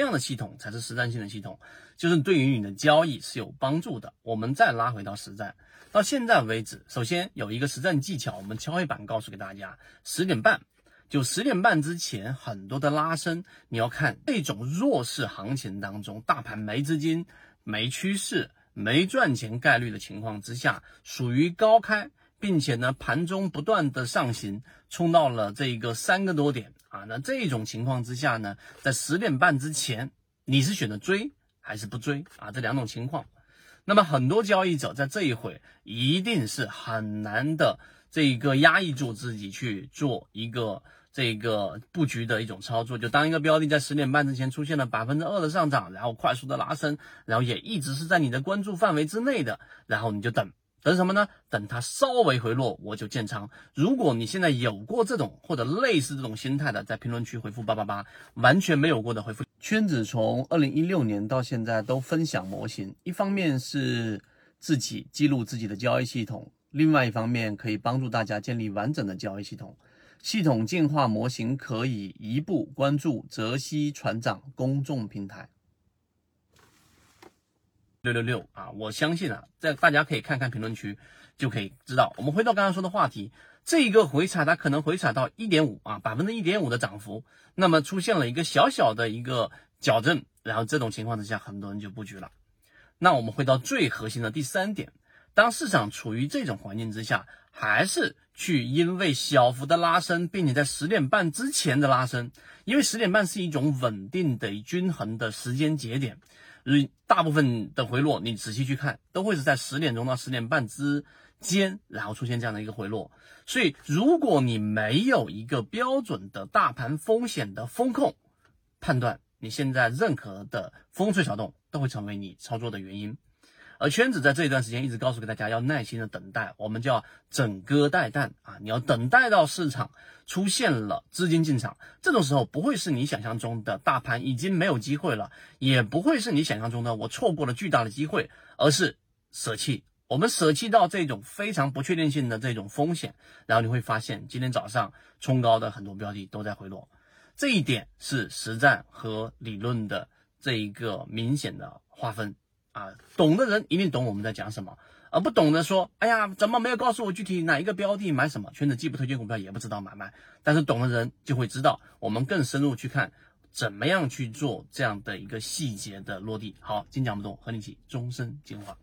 这样的系统才是实战性的系统，就是对于你的交易是有帮助的。我们再拉回到实战，到现在为止，首先有一个实战技巧，我们敲黑板告诉给大家：十点半，就十点半之前很多的拉升，你要看这种弱势行情当中，大盘没资金、没趋势、没赚钱概率的情况之下，属于高开。并且呢，盘中不断的上行，冲到了这个三个多点啊。那这种情况之下呢，在十点半之前，你是选择追还是不追啊？这两种情况。那么很多交易者在这一会一定是很难的，这个压抑住自己去做一个这个布局的一种操作。就当一个标的在十点半之前出现了百分之二的上涨，然后快速的拉升，然后也一直是在你的关注范围之内的，然后你就等。等什么呢？等它稍微回落，我就建仓。如果你现在有过这种或者类似这种心态的，在评论区回复八八八；完全没有过的回复。圈子从二零一六年到现在都分享模型，一方面是自己记录自己的交易系统，另外一方面可以帮助大家建立完整的交易系统。系统进化模型可以一步关注泽西船长公众平台。六六六啊！我相信啊，在大家可以看看评论区，就可以知道。我们回到刚刚说的话题，这一个回踩它可能回踩到一点五啊，百分之一点五的涨幅，那么出现了一个小小的一个矫正，然后这种情况之下，很多人就布局了。那我们回到最核心的第三点，当市场处于这种环境之下，还是去因为小幅的拉升，并且在十点半之前的拉升，因为十点半是一种稳定的均衡的时间节点。所以大部分的回落，你仔细去看，都会是在十点钟到十点半之间，然后出现这样的一个回落。所以，如果你没有一个标准的大盘风险的风控判断，你现在任何的风吹草动都会成为你操作的原因。而圈子在这一段时间一直告诉给大家要耐心的等待，我们叫整鸽待旦啊，你要等待到市场出现了资金进场，这种时候不会是你想象中的大盘已经没有机会了，也不会是你想象中的我错过了巨大的机会，而是舍弃，我们舍弃到这种非常不确定性的这种风险，然后你会发现今天早上冲高的很多标的都在回落，这一点是实战和理论的这一个明显的划分。啊，懂的人一定懂我们在讲什么，而不懂的说，哎呀，怎么没有告诉我具体哪一个标的买什么？圈子既不推荐股票，也不知道买卖，但是懂的人就会知道，我们更深入去看，怎么样去做这样的一个细节的落地。好，精讲不懂，和你一起终身进化。